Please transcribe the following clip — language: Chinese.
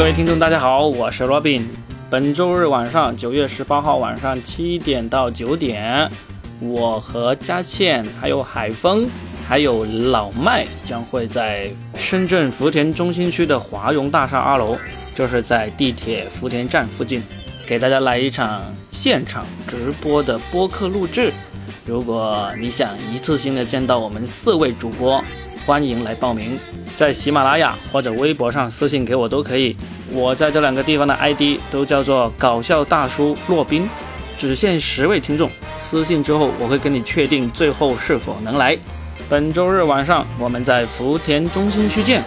各位听众，大家好，我是 Robin。本周日晚上，九月十八号晚上七点到九点，我和佳倩、还有海峰、还有老麦将会在深圳福田中心区的华融大厦二楼，就是在地铁福田站附近，给大家来一场现场直播的播客录制。如果你想一次性的见到我们四位主播，欢迎来报名，在喜马拉雅或者微博上私信给我都可以。我在这两个地方的 ID 都叫做搞笑大叔洛宾，只限十位听众。私信之后，我会跟你确定最后是否能来。本周日晚上，我们在福田中心区见。